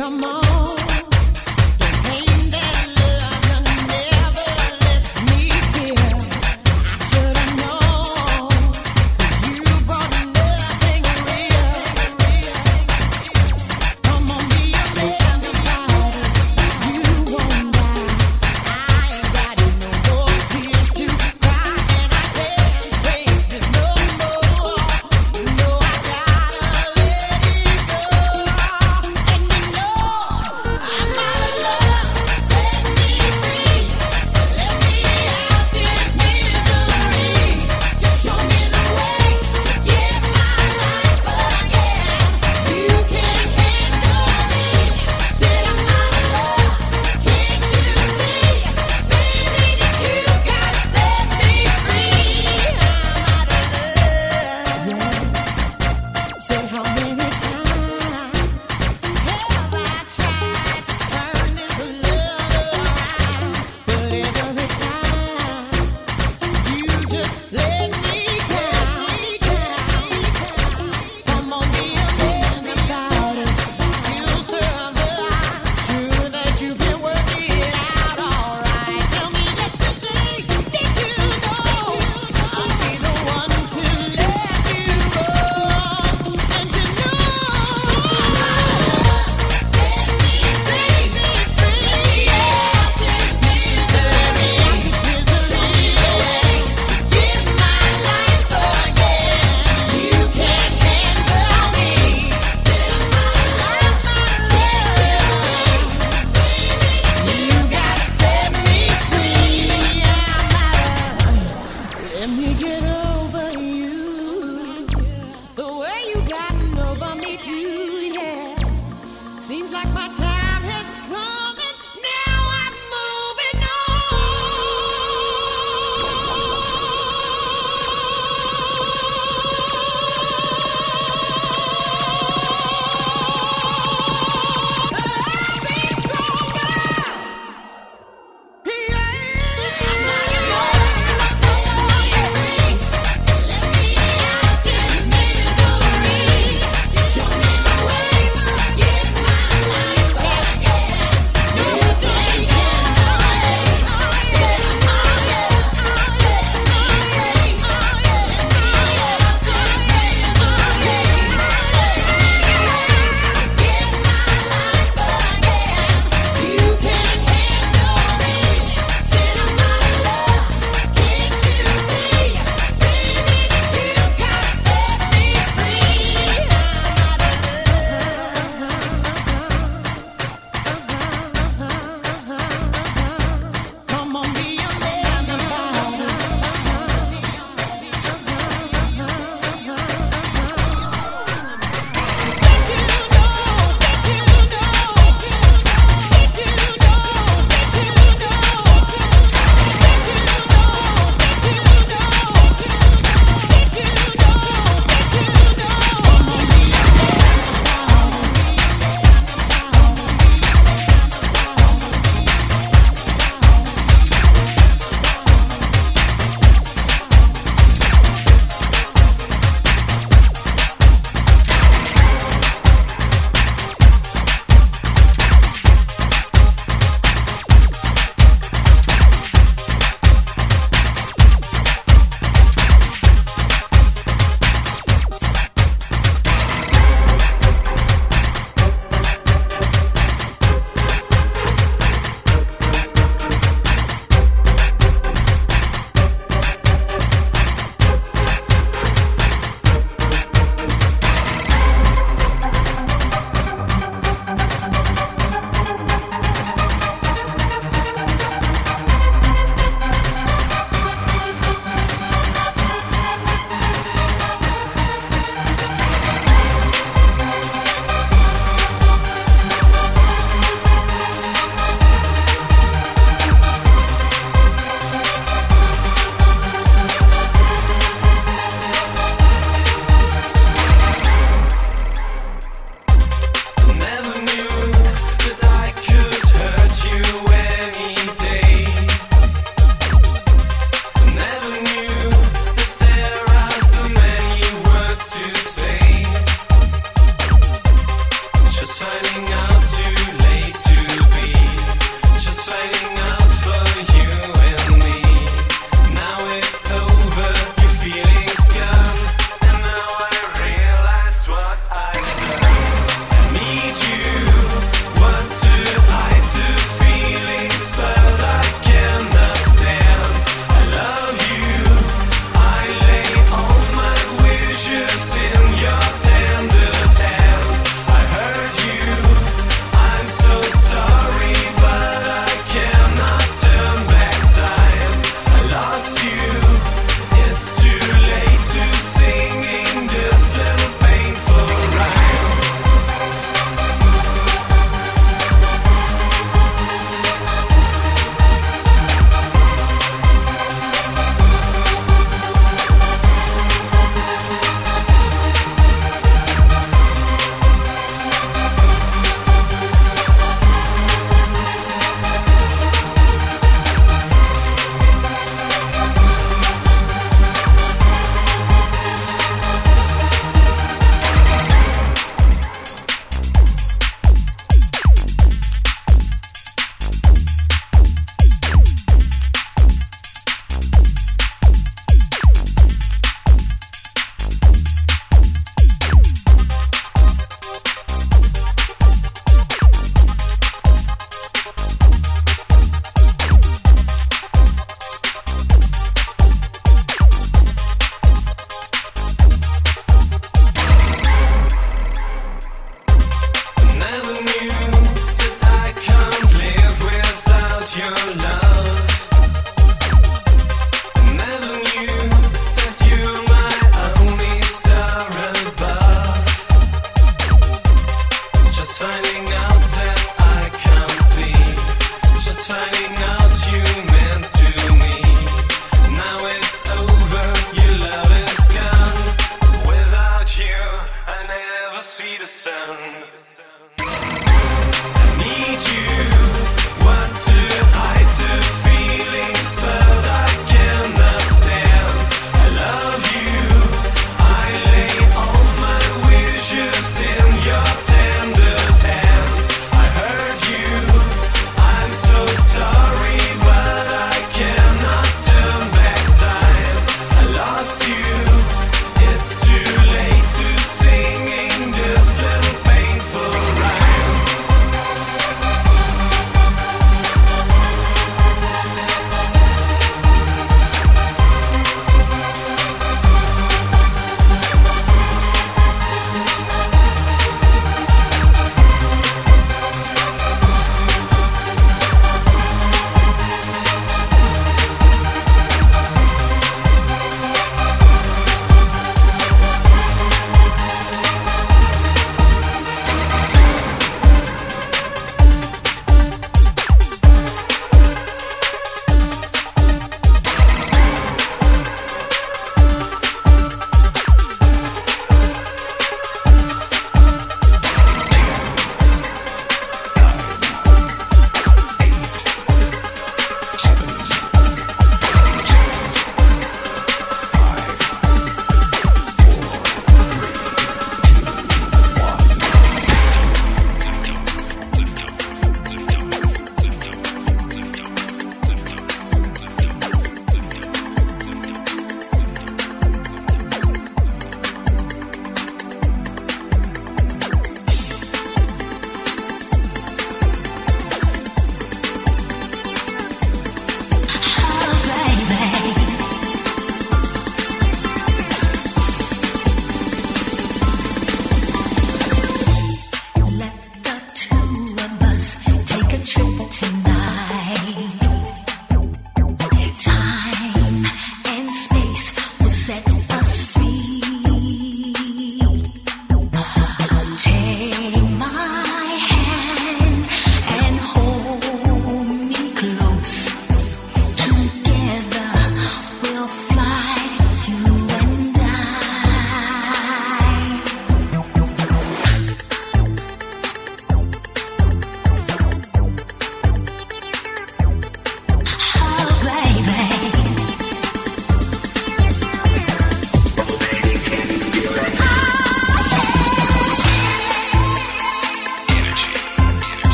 Come on.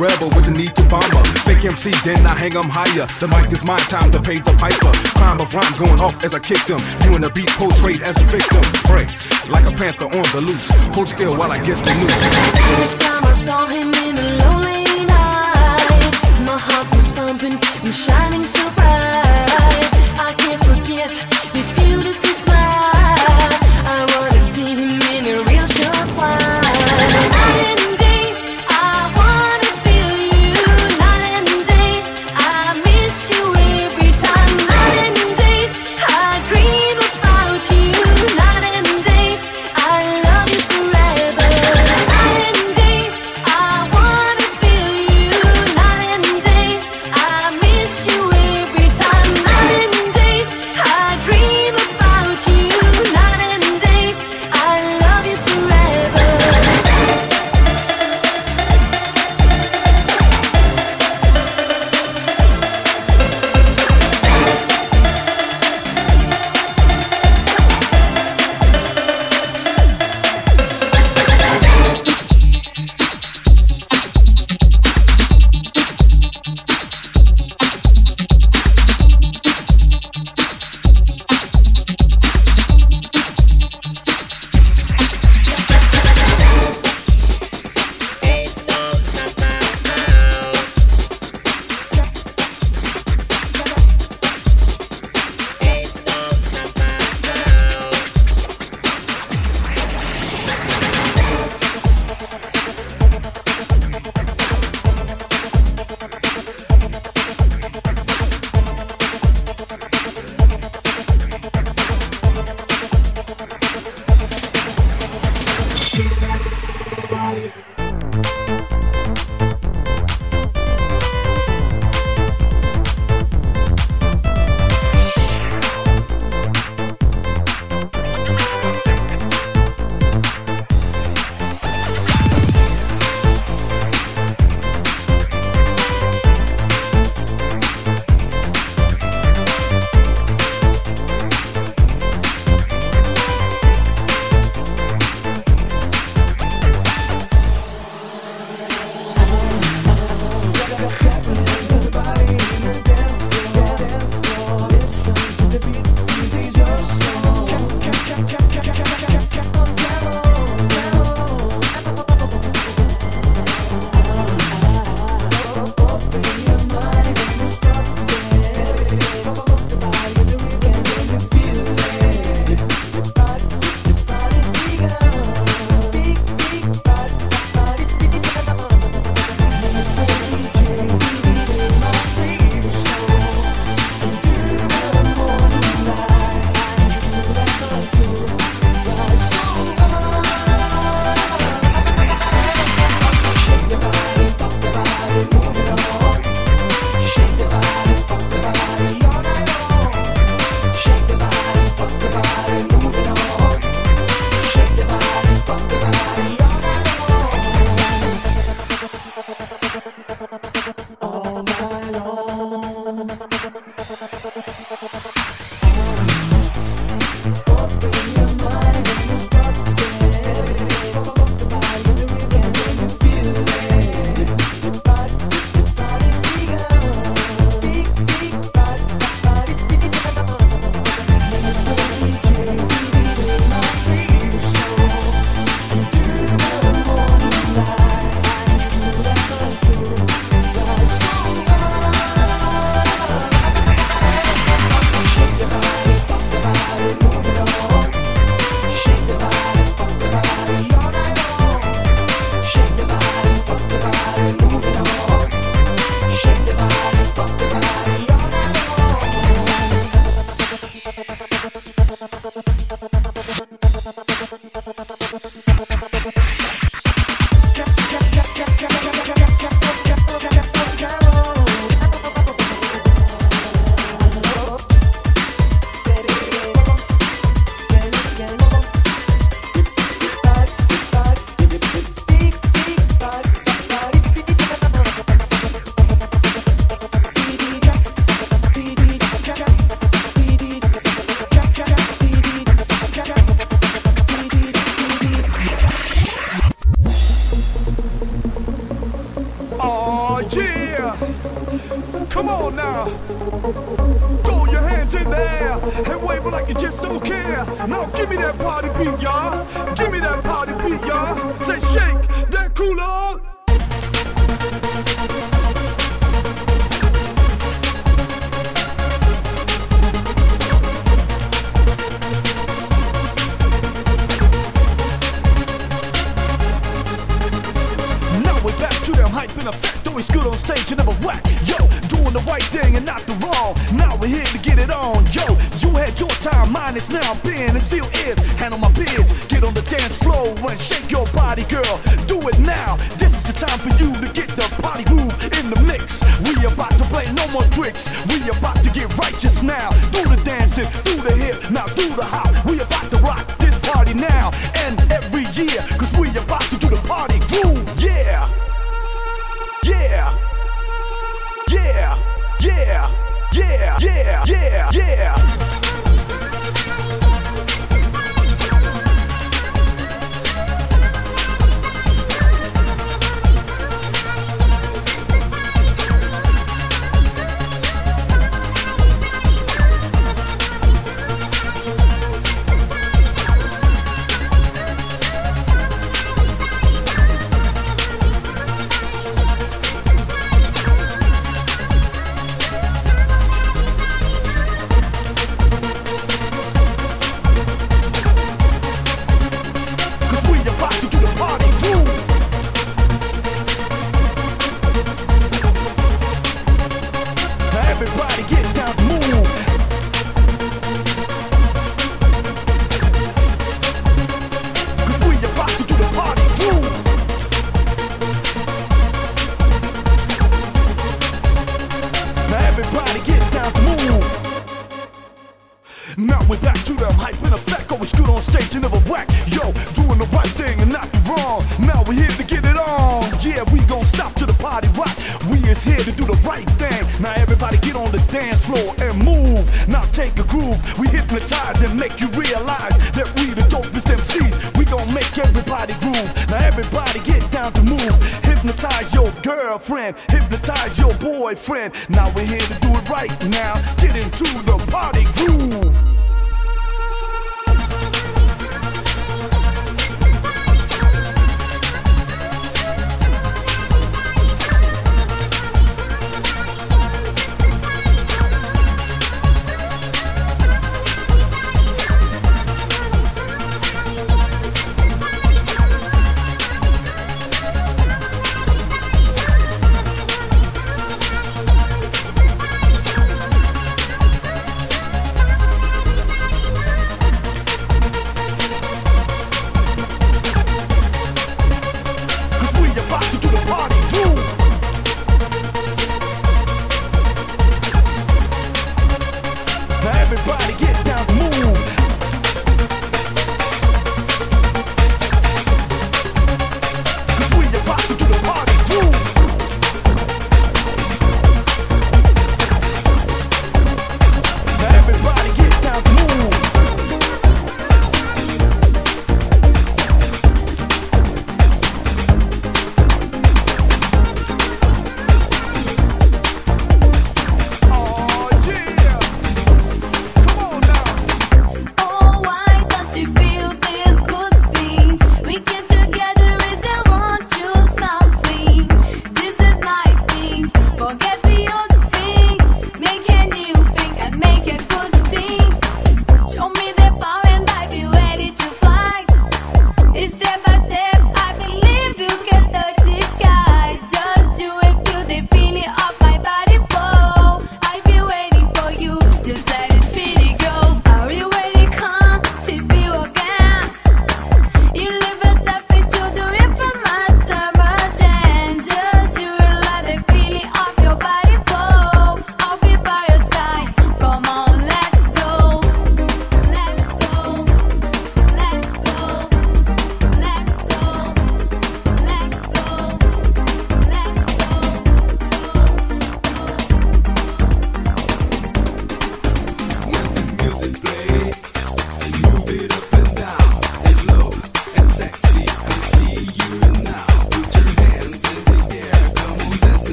Rebel with the need to bomb her. Fake MC, then I hang 'em higher. The mic is my time to pay the piper. Crime of rhyme going off as I kick them. You and the beat portrayed as a victim. Break like a panther on the loose. Hold still while I get the news. First time I saw him in a lonely night, my heart was pumping and shining so We about to play no more tricks. We about to get righteous now.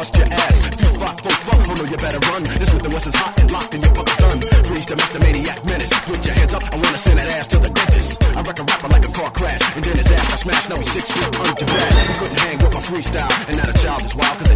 bust your ass. If fuck, fought for fuck, Bruno, you better run. This with the West is hot and locked and you're fucking done. Freeze the master maniac menace. Put your hands up, I wanna send that ass to the dentist. I wreck a rapper like a car crash, and then his ass I smash. Now he's six foot under that. Couldn't hang with my freestyle, and now the child is wild, cause